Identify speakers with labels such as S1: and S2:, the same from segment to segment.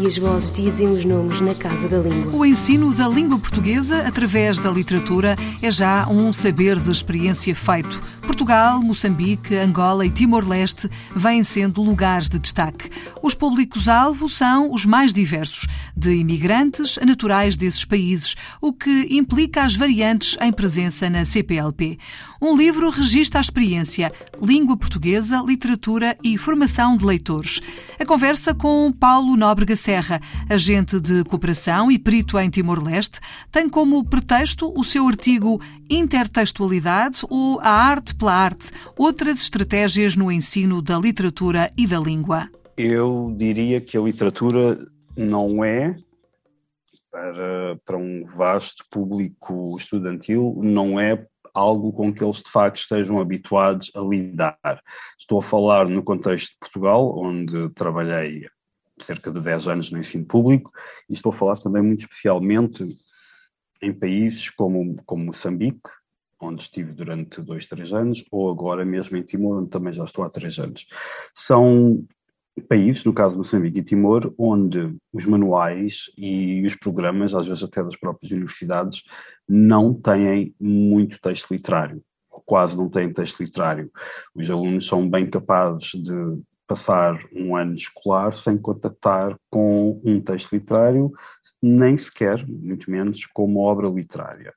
S1: e as vozes dizem os nomes na casa da língua.
S2: O ensino da língua portuguesa através da literatura é já um saber de experiência feito. Portugal, Moçambique, Angola e Timor-Leste vêm sendo lugares de destaque. Os públicos-alvo são os mais diversos, de imigrantes a naturais desses países, o que implica as variantes em presença na CPLP. Um livro registra a experiência, língua portuguesa, literatura e formação de leitores. A conversa com Paulo Nóbrega Serra, agente de cooperação e perito em Timor-Leste, tem como pretexto o seu artigo Intertextualidade ou a arte pela arte, outras estratégias no ensino da literatura e da língua.
S3: Eu diria que a literatura não é para, para um vasto público estudantil, não é algo com que eles de facto estejam habituados a lidar. Estou a falar no contexto de Portugal, onde trabalhei cerca de 10 anos no ensino público, e estou a falar também muito especialmente em países como, como Moçambique, onde estive durante dois, três anos, ou agora mesmo em Timor, onde também já estou há três anos. São países, no caso Moçambique e Timor, onde os manuais e os programas, às vezes até das próprias universidades, não têm muito texto literário, ou quase não têm texto literário. Os alunos são bem capazes de passar um ano escolar sem contactar com um texto literário, nem sequer, muito menos, com uma obra literária.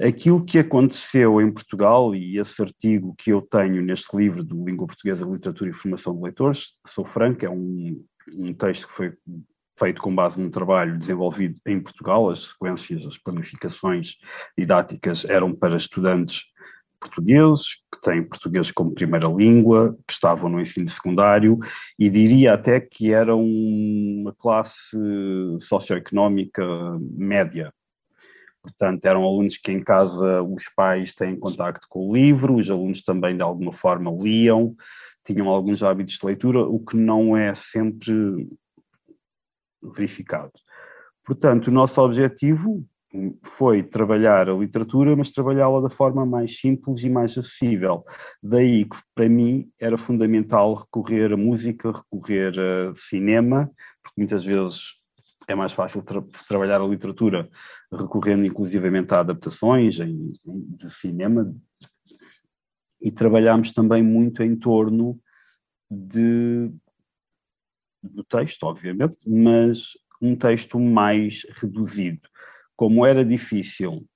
S3: Aquilo que aconteceu em Portugal, e esse artigo que eu tenho neste livro do Língua Portuguesa, Literatura e Formação de Leitores, sou franco, é um, um texto que foi feito com base num trabalho desenvolvido em Portugal, as sequências, as planificações didáticas eram para estudantes portugueses, que têm português como primeira língua, que estavam no ensino secundário, e diria até que eram uma classe socioeconómica média, Portanto, eram alunos que em casa os pais têm contacto com o livro, os alunos também de alguma forma liam, tinham alguns hábitos de leitura, o que não é sempre verificado. Portanto, o nosso objetivo foi trabalhar a literatura, mas trabalhá-la da forma mais simples e mais acessível. Daí que, para mim, era fundamental recorrer a música, recorrer a cinema, porque muitas vezes é mais fácil tra trabalhar a literatura recorrendo inclusivamente a adaptações em, em, de cinema e trabalhámos também muito em torno de, do texto, obviamente, mas um texto mais reduzido. Como era difícil,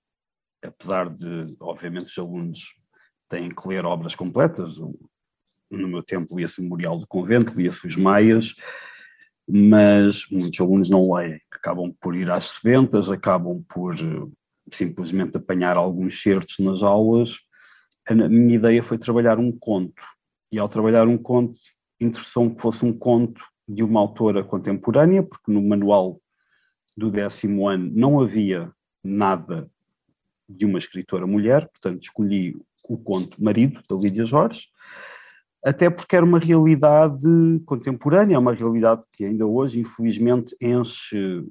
S3: apesar de, obviamente, os alunos têm que ler obras completas, no meu tempo lia-se Memorial do Convento, lia-se os Maias, mas muitos alunos não leem, acabam por ir às sebentas, acabam por eh, simplesmente apanhar alguns certos nas aulas. A minha ideia foi trabalhar um conto, e ao trabalhar um conto, interessou-me que fosse um conto de uma autora contemporânea, porque no manual do décimo ano não havia nada de uma escritora mulher, portanto escolhi o conto Marido, da Lídia Jorge, até porque era uma realidade contemporânea, é uma realidade que ainda hoje, infelizmente, enche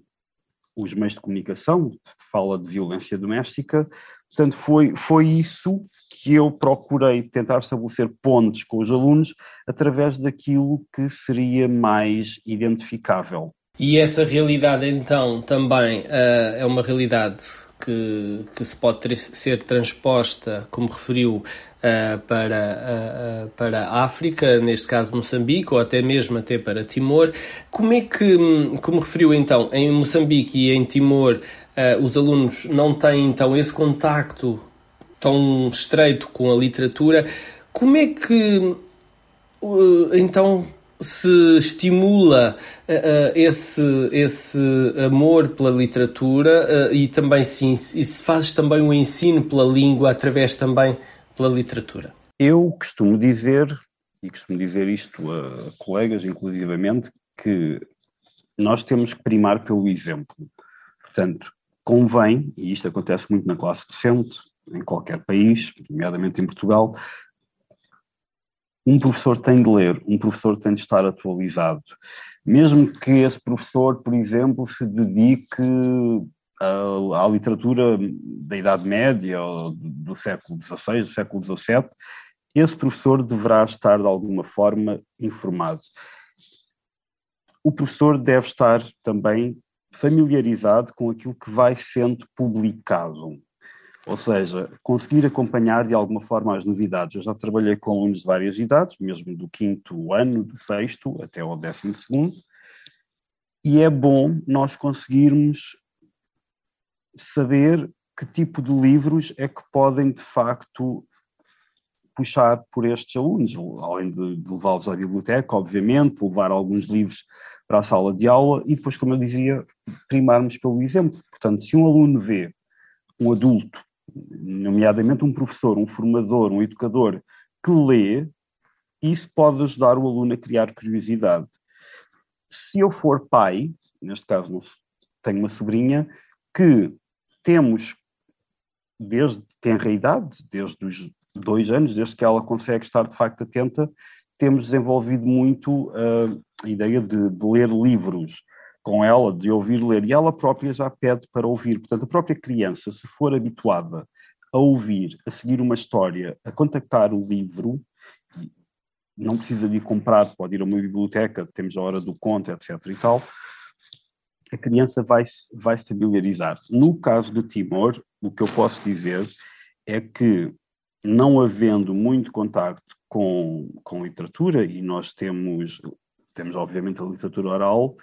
S3: os meios de comunicação, fala de violência doméstica. Portanto, foi, foi isso que eu procurei tentar estabelecer pontes com os alunos através daquilo que seria mais identificável.
S4: E essa realidade, então, também uh, é uma realidade que, que se pode ser transposta, como referiu, uh, para, uh, para a África, neste caso Moçambique, ou até mesmo até para Timor. Como é que, como referiu então, em Moçambique e em Timor, uh, os alunos não têm então esse contacto tão estreito com a literatura, como é que então se estimula uh, esse, esse amor pela literatura uh, e também sim, e se fazes também o ensino pela língua através também pela literatura?
S3: Eu costumo dizer, e costumo dizer isto a colegas inclusivamente, que nós temos que primar pelo exemplo. Portanto, convém, e isto acontece muito na classe docente, em qualquer país, nomeadamente em Portugal, um professor tem de ler, um professor tem de estar atualizado. Mesmo que esse professor, por exemplo, se dedique à, à literatura da Idade Média, do século XVI, do século XVII, esse professor deverá estar de alguma forma informado. O professor deve estar também familiarizado com aquilo que vai sendo publicado. Ou seja, conseguir acompanhar de alguma forma as novidades. Eu já trabalhei com alunos de várias idades, mesmo do quinto ano, do sexto até ao décimo segundo, e é bom nós conseguirmos saber que tipo de livros é que podem de facto puxar por estes alunos, além de, levá-los à biblioteca, obviamente, levar alguns livros para a sala de aula e depois, como eu dizia, primarmos pelo exemplo. Portanto, se um aluno vê um adulto, nomeadamente um professor, um formador, um educador, que lê, isso pode ajudar o aluno a criar curiosidade. Se eu for pai, neste caso tenho uma sobrinha, que temos desde tenra idade, desde os dois anos, desde que ela consegue estar de facto atenta, temos desenvolvido muito uh, a ideia de, de, ler livros com ela, de ouvir ler, e ela própria já pede para ouvir. Portanto, a própria criança, se for habituada a ouvir, a seguir uma história, a contactar o livro, não precisa de ir comprar, pode ir a uma biblioteca, temos a hora do conto, etc. e tal, a criança vai, vai se familiarizar. No caso de Timor, o que eu posso dizer é que, não havendo muito contacto com, com literatura, e nós temos, temos obviamente a literatura oral,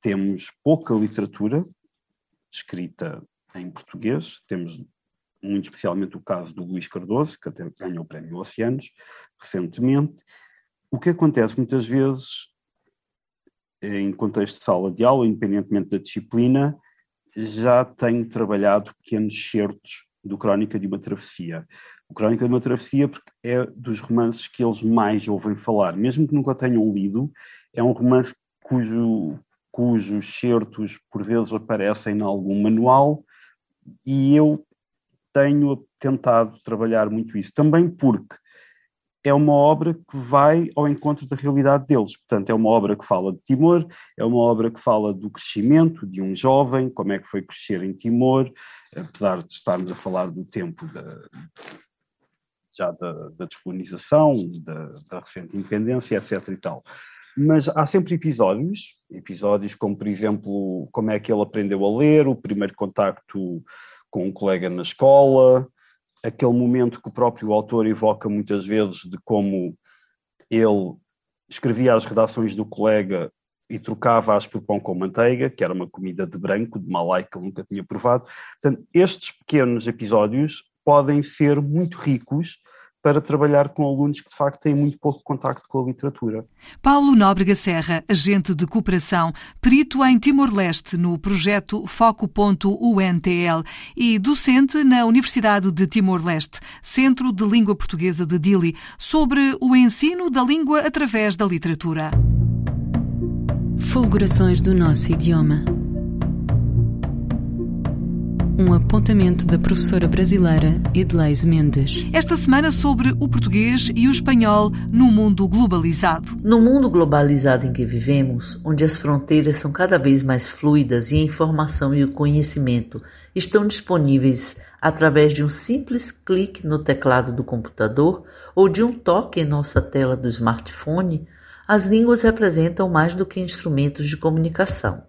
S3: temos pouca literatura escrita em português, temos muito especialmente o caso do Luís Cardoso, que até ganhou o prémio Oceanos recentemente. O que acontece muitas vezes em contexto de sala de aula, independentemente da disciplina, já tenho trabalhado pequenos certos do Crónica de uma Travessia. O Crónica de uma Travessia porque é dos romances que eles mais ouvem falar, mesmo que nunca tenham lido, é um romance cujo, cujos certos por vezes aparecem em algum manual e eu tenho tentado trabalhar muito isso, também porque é uma obra que vai ao encontro da realidade deles. Portanto, é uma obra que fala de Timor, é uma obra que fala do crescimento de um jovem, como é que foi crescer em Timor, apesar de estarmos a falar do tempo da, já da, da descolonização, da, da, recente independência, etc. e tal. Mas há sempre episódios, episódios como, por exemplo, como é que ele aprendeu a ler, o primeiro contacto com um colega na escola, aquele momento que o próprio autor evoca muitas vezes de como ele escrevia as redações do colega e trocava-as por pão com manteiga, que era uma comida de branco, de malai, que ele nunca tinha provado. Portanto, estes pequenos episódios podem ser muito ricos para trabalhar com alunos que de facto têm muito pouco contacto com a literatura.
S2: Paulo Nóbrega Serra, agente de cooperação, perito em Timor-Leste no projeto Foco.UNTL e docente na Universidade de Timor-Leste, Centro de Língua Portuguesa de Dili, sobre o ensino da língua através da literatura.
S5: Fulgurações do nosso idioma um apontamento da professora brasileira Edleise Mendes.
S2: Esta semana sobre o português e o espanhol no mundo globalizado.
S6: No mundo globalizado em que vivemos, onde as fronteiras são cada vez mais fluidas e a informação e o conhecimento estão disponíveis através de um simples clique no teclado do computador ou de um toque em nossa tela do smartphone, as línguas representam mais do que instrumentos de comunicação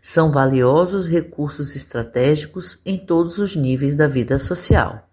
S6: são valiosos recursos estratégicos em todos os níveis da vida social.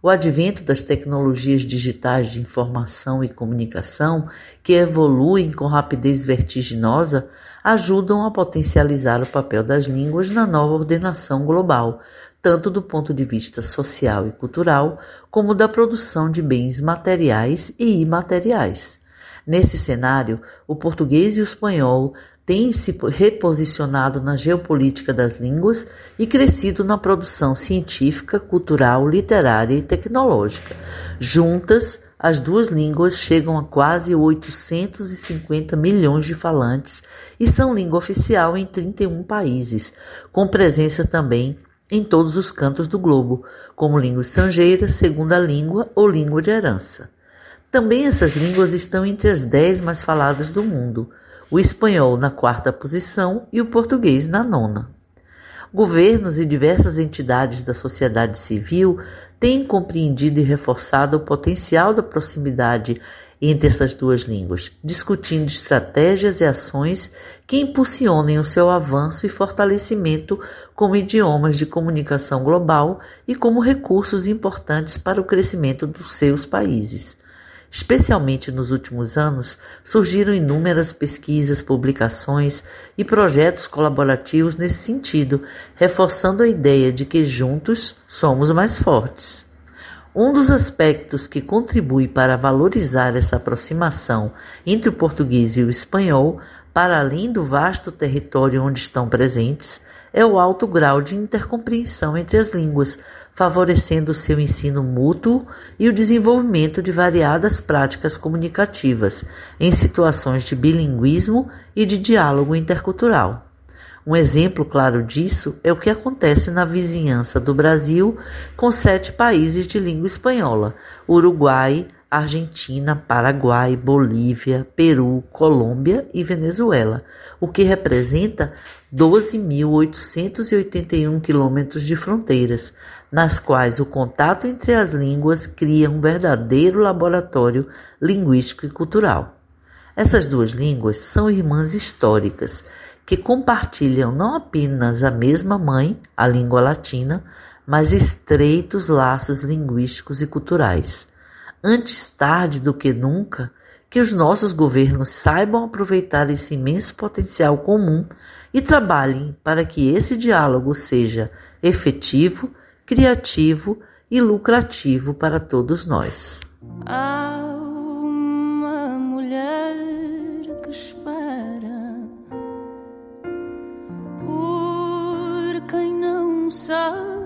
S6: O advento das tecnologias digitais de informação e comunicação, que evoluem com rapidez vertiginosa, ajudam a potencializar o papel das línguas na nova ordenação global, tanto do ponto de vista social e cultural, como da produção de bens materiais e imateriais. Nesse cenário, o português e o espanhol tem se reposicionado na geopolítica das línguas e crescido na produção científica, cultural, literária e tecnológica. Juntas, as duas línguas chegam a quase 850 milhões de falantes e são língua oficial em 31 países, com presença também em todos os cantos do globo, como língua estrangeira, segunda língua ou língua de herança. Também essas línguas estão entre as dez mais faladas do mundo, o espanhol na quarta posição e o português na nona. Governos e diversas entidades da sociedade civil têm compreendido e reforçado o potencial da proximidade entre essas duas línguas, discutindo estratégias e ações que impulsionem o seu avanço e fortalecimento como idiomas de comunicação global e como recursos importantes para o crescimento dos seus países. Especialmente nos últimos anos, surgiram inúmeras pesquisas, publicações e projetos colaborativos nesse sentido, reforçando a ideia de que juntos somos mais fortes. Um dos aspectos que contribui para valorizar essa aproximação entre o português e o espanhol, para além do vasto território onde estão presentes, é o alto grau de intercompreensão entre as línguas, favorecendo o seu ensino mútuo e o desenvolvimento de variadas práticas comunicativas em situações de bilinguismo e de diálogo intercultural. Um exemplo claro disso é o que acontece na vizinhança do Brasil com sete países de língua espanhola: Uruguai, Argentina, Paraguai, Bolívia, Peru, Colômbia e Venezuela, o que representa 12.881 quilômetros de fronteiras, nas quais o contato entre as línguas cria um verdadeiro laboratório linguístico e cultural. Essas duas línguas são irmãs históricas que compartilham não apenas a mesma mãe, a língua latina, mas estreitos laços linguísticos e culturais. Antes tarde do que nunca, que os nossos governos saibam aproveitar esse imenso potencial comum e trabalhem para que esse diálogo seja efetivo, criativo e lucrativo para todos nós.
S7: Há uma mulher que espera por quem não sabe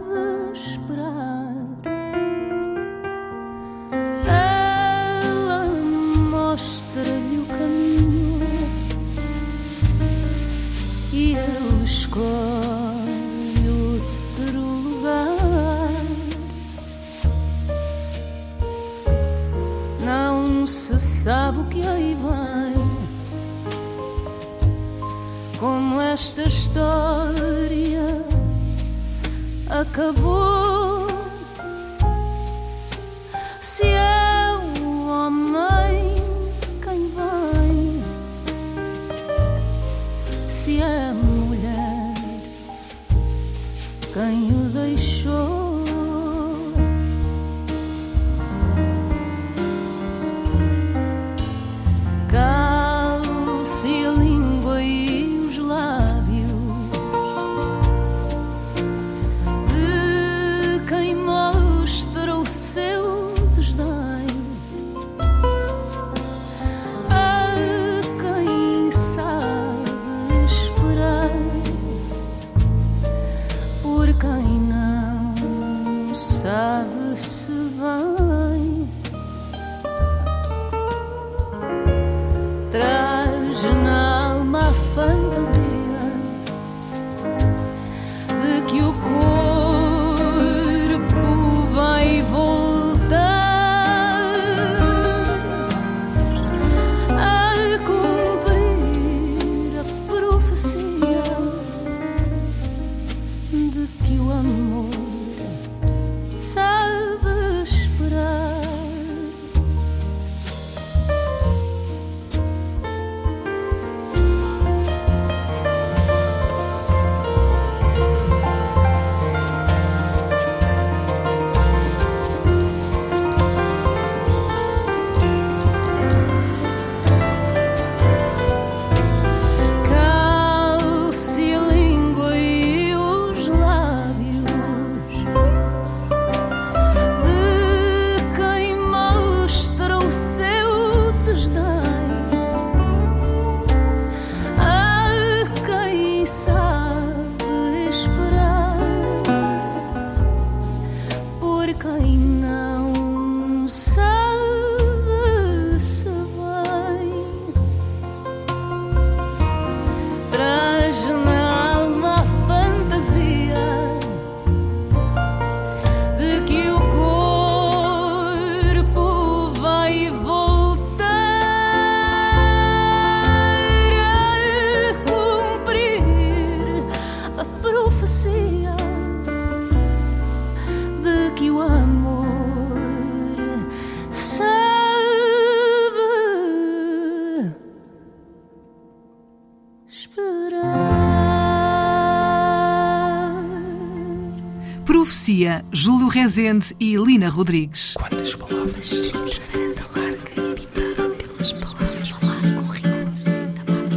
S7: Profecia,
S2: Júlio Rezende e Lina Rodrigues.
S8: Quantas palavras?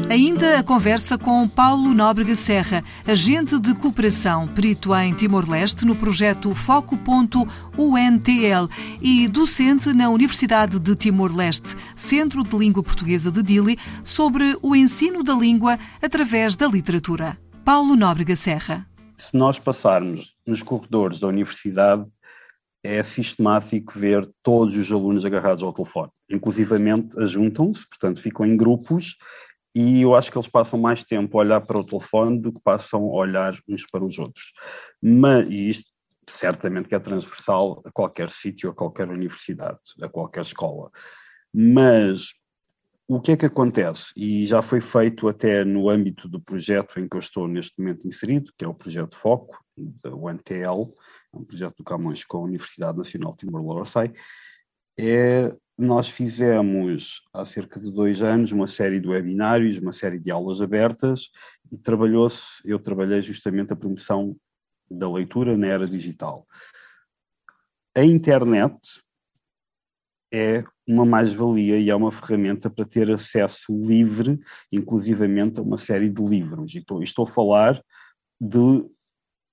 S2: Ainda a conversa com Paulo Nóbrega Serra, agente de cooperação, perito em Timor-Leste no projeto Foco.UNTL e docente na Universidade de Timor-Leste, Centro de Língua Portuguesa de Dili, sobre o ensino da língua através da literatura. Paulo Nóbrega Serra.
S3: Se nós passarmos nos corredores da universidade, é sistemático ver todos os alunos agarrados ao telefone. Inclusivamente, ajuntam-se, portanto, ficam em grupos e eu acho que eles passam mais tempo a olhar para o telefone do que passam a olhar uns para os outros. Mas, e isto certamente que é transversal a qualquer sítio, a qualquer universidade, a qualquer escola. Mas o que é que acontece? E já foi feito até no âmbito do projeto em que eu estou neste momento inserido, que é o projeto Foco, da UNTL, é um projeto do Camões com a Universidade Nacional Timor-Leste, é nós fizemos há cerca de dois anos uma série de webinários, uma série de aulas abertas e trabalhou-se, eu trabalhei justamente a promoção da leitura na era digital. A internet é uma mais-valia e é uma ferramenta para ter acesso livre, inclusivamente a uma série de livros. E estou, a falar de,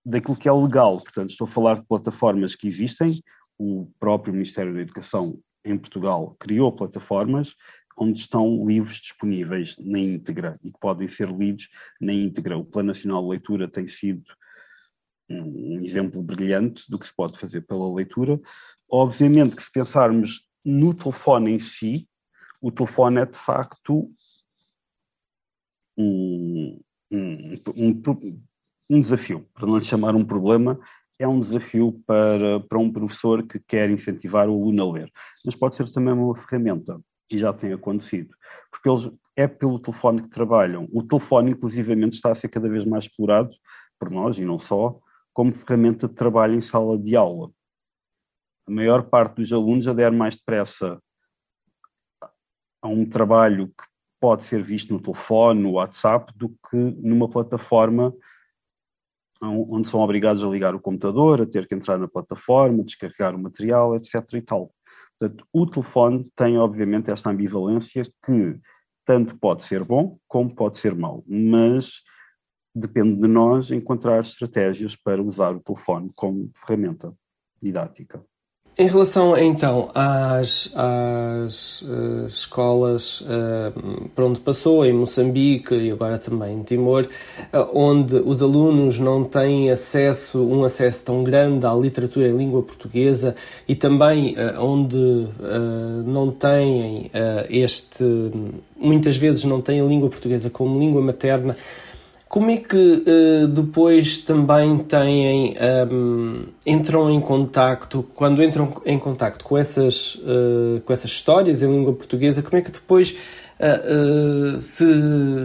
S3: daquilo que é legal, portanto, estou a falar de plataformas que existem, o próprio Ministério da Educação em Portugal criou plataformas onde estão livros disponíveis na íntegra e que podem ser lidos na íntegra. O Plano Nacional de Leitura tem sido um exemplo brilhante do que se pode fazer pela leitura. Obviamente que se pensarmos no telefone em si, o telefone é de facto um, um, um, um desafio, para não lhe chamar um problema, é um desafio para, para um professor que quer incentivar o aluno a ler. Mas pode ser também uma ferramenta, e já tem acontecido, porque eles é pelo telefone que trabalham. O telefone, inclusivamente, está a ser cada vez mais explorado por nós, e não só, como ferramenta de trabalho em sala de aula. A maior parte dos alunos adere mais depressa a um trabalho que pode ser visto no telefone, no WhatsApp, do que numa plataforma onde são obrigados a ligar o computador, a ter que entrar na plataforma, descarregar o material, etc. e tal. Portanto, o telefone tem, obviamente, esta ambivalência que tanto pode ser bom como pode ser mau, mas depende de nós encontrar estratégias para usar o telefone como ferramenta didática.
S4: Em relação então às, às uh, escolas uh, por onde passou, em Moçambique e agora também em Timor, uh, onde os alunos não têm acesso, um acesso tão grande à literatura em língua portuguesa e também onde não têm este, muitas vezes não têm a língua portuguesa como língua materna, como é que uh, depois também têm, um, ehm, entram em contacto, quando entram em contacto com essas, uh, com essas histórias em língua portuguesa, como é que depois uh, se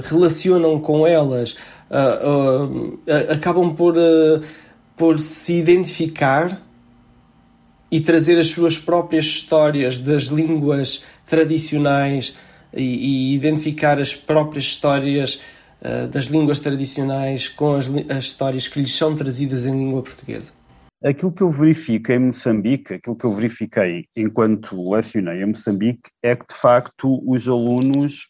S4: relacionam com elas? acabam por, por se identificar e trazer as suas próprias histórias das línguas tradicionais e, e identificar as próprias histórias das línguas tradicionais com as, as histórias que lhes são trazidas em língua portuguesa?
S3: Aquilo que eu verifico em Moçambique, aquilo que eu verifiquei enquanto lecionei em Moçambique, é que de facto os alunos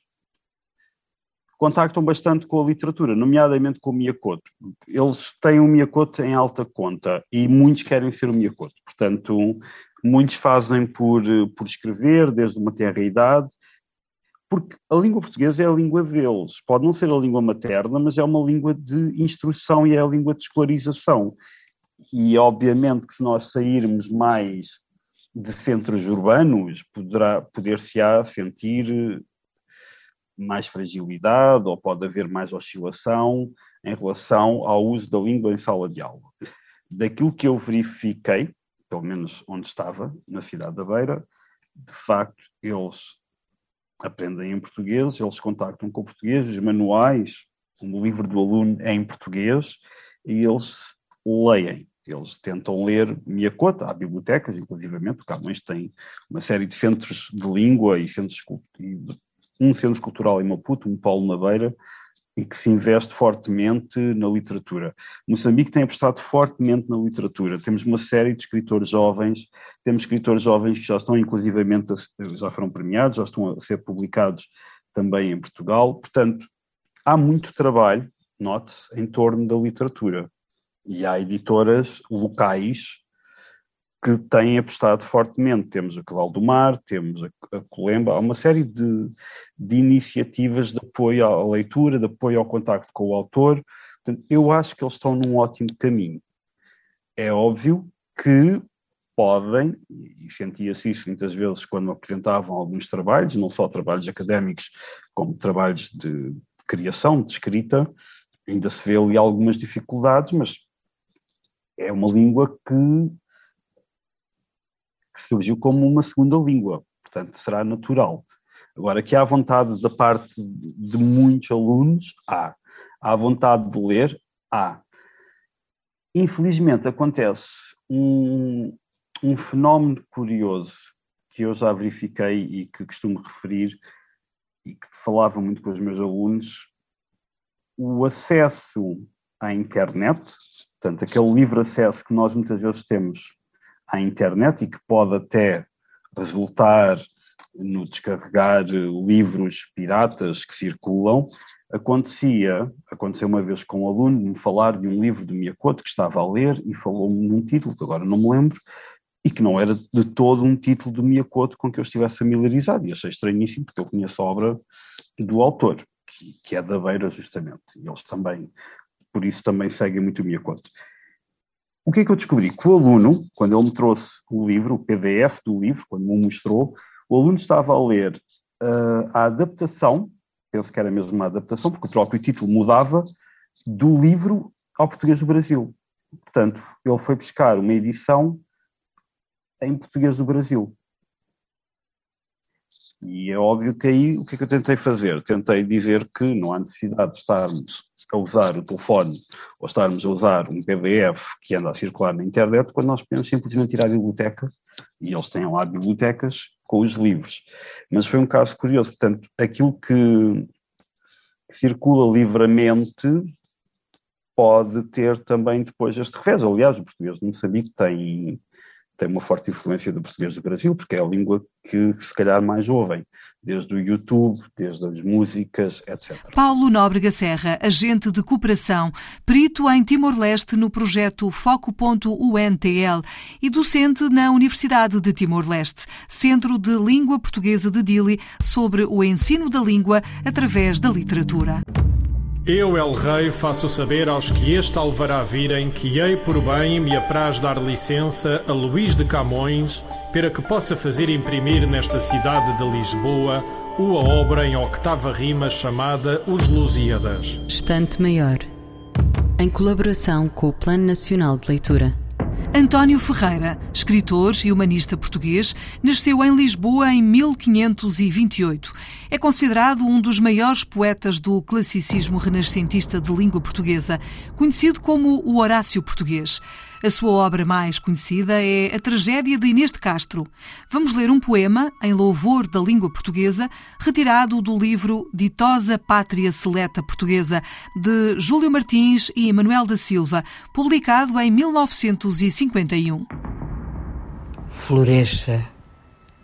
S3: contactam bastante com a literatura, nomeadamente com o Miyakoto. Eles têm o Miyakoto em alta conta e muitos querem ser o Miyakoto. Portanto, muitos fazem por, por escrever desde uma tenra idade porque a língua portuguesa é a língua deles. Pode não ser a língua materna, mas é uma língua de instrução e é a língua de escolarização. E obviamente que se nós sairmos mais de centros urbanos, poderá poder-se-á sentir mais fragilidade ou pode haver mais oscilação em relação ao uso da língua em sala de aula. Daquilo que eu verifiquei, pelo menos onde estava, na cidade da Beira, de facto, eles aprendem em português, eles contactam com português, os manuais, o livro do aluno é em português e eles leem. Eles tentam ler Miacota, há bibliotecas, inclusivamente, o Camões tem uma série de centros de língua e centros, um centro cultural em Maputo, um polo na Beira, e que se investe fortemente na literatura. Moçambique tem apostado fortemente na literatura. Temos uma série de escritores jovens, temos escritores jovens que já estão inclusivamente, já foram premiados, já estão a ser publicados também em Portugal. Portanto, há muito trabalho, note-se, em torno da literatura. E há editoras locais que têm apostado fortemente. Temos a Cavalo do Mar, temos a, a Colemba, há uma série de, de, iniciativas de apoio à leitura, de apoio ao contacto com o autor. Portanto, eu acho que eles estão num ótimo caminho. É óbvio que podem, e sentia-se isso muitas vezes quando apresentavam alguns trabalhos, não só trabalhos académicos, como trabalhos de, de criação, de escrita, ainda se vê ali algumas dificuldades, mas é uma língua que que surgiu como uma segunda língua, portanto será natural. Agora, que há vontade da parte de muitos alunos, há. Há vontade de ler, há. Infelizmente acontece um, um fenómeno curioso que eu já verifiquei e que costumo referir e que falava muito com os meus alunos, o acesso à internet, portanto, aquele livre acesso que nós muitas vezes temos à internet e que pode até resultar no descarregar livros piratas que circulam, acontecia, aconteceu uma vez com um aluno me falar de um livro de Miyakoto que estava a ler e falou-me num título que agora não me lembro e que não era de todo um título de Miyakoto com que eu estivesse familiarizado e achei estranhíssimo porque eu conheço a obra do autor, que, que é da Beira justamente, e eles também, por isso também seguem muito o Miyakoto. O que é que eu descobri? Que o aluno, quando ele me trouxe o livro, o PDF do livro, quando me mostrou, o aluno estava a ler uh, a adaptação, penso que era mesmo uma adaptação, porque o próprio título mudava, do livro ao português do Brasil. Portanto, ele foi buscar uma edição em português do Brasil. E é óbvio que aí o que é que eu tentei fazer? Tentei dizer que não há necessidade de estarmos a usar o telefone ou estarmos a usar um PDF que anda a circular na internet, quando nós podemos simplesmente ir à biblioteca e eles têm lá bibliotecas com os livros. Mas foi um caso curioso, portanto, aquilo que, circula livremente pode ter também depois este revés. Aliás, o português não sabia que tem tem uma forte influência do português do Brasil, porque é a língua que se calhar mais ouvem, desde o YouTube, desde as músicas, etc.
S2: Paulo Nóbrega Serra, agente de cooperação, perito em Timor-Leste no projeto Foco.UNTL e docente na Universidade de Timor-Leste, Centro de Língua Portuguesa de Dili, sobre o ensino da língua através da literatura.
S9: Eu, El Rei, faço saber aos que este alvará virem que hei por bem me apraz dar licença a Luís de Camões para que possa fazer imprimir nesta cidade de Lisboa uma obra em octava rima chamada Os Lusíadas.
S5: Estante Maior, em colaboração com o Plano Nacional de Leitura.
S2: António Ferreira, escritor e humanista português, nasceu em Lisboa em 1528. É considerado um dos maiores poetas do classicismo renascentista de língua portuguesa, conhecido como o Horácio Português. A sua obra mais conhecida é A Tragédia de Inês de Castro. Vamos ler um poema em louvor da língua portuguesa, retirado do livro Ditosa Pátria Seleta Portuguesa, de Júlio Martins e Manuel da Silva, publicado em 1951.
S10: Floresça,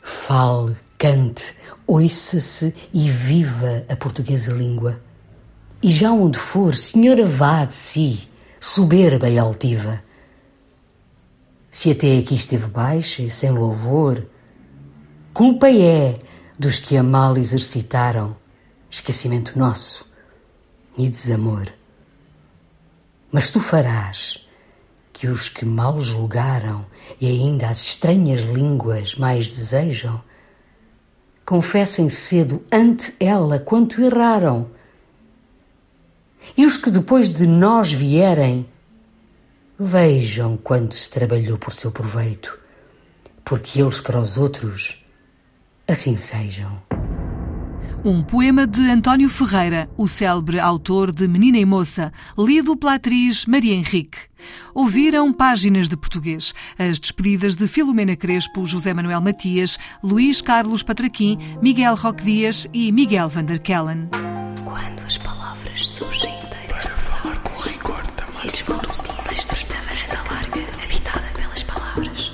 S10: fale, cante, ouça-se e viva a portuguesa língua. E já onde for, senhora vá de si, soberba e altiva se até aqui esteve baixa e sem louvor, culpa é dos que a mal exercitaram, esquecimento nosso e desamor. Mas tu farás que os que mal julgaram e ainda as estranhas línguas mais desejam, confessem cedo ante ela quanto erraram. E os que depois de nós vierem, Vejam quanto se trabalhou por seu proveito, porque eles para os outros assim sejam.
S2: Um poema de António Ferreira, o célebre autor de Menina e Moça, lido pela atriz Maria Henrique. Ouviram páginas de português, as despedidas de Filomena Crespo, José Manuel Matias, Luís Carlos Patraquim, Miguel Roque Dias e Miguel van der Kellen.
S1: Quando as palavras surgem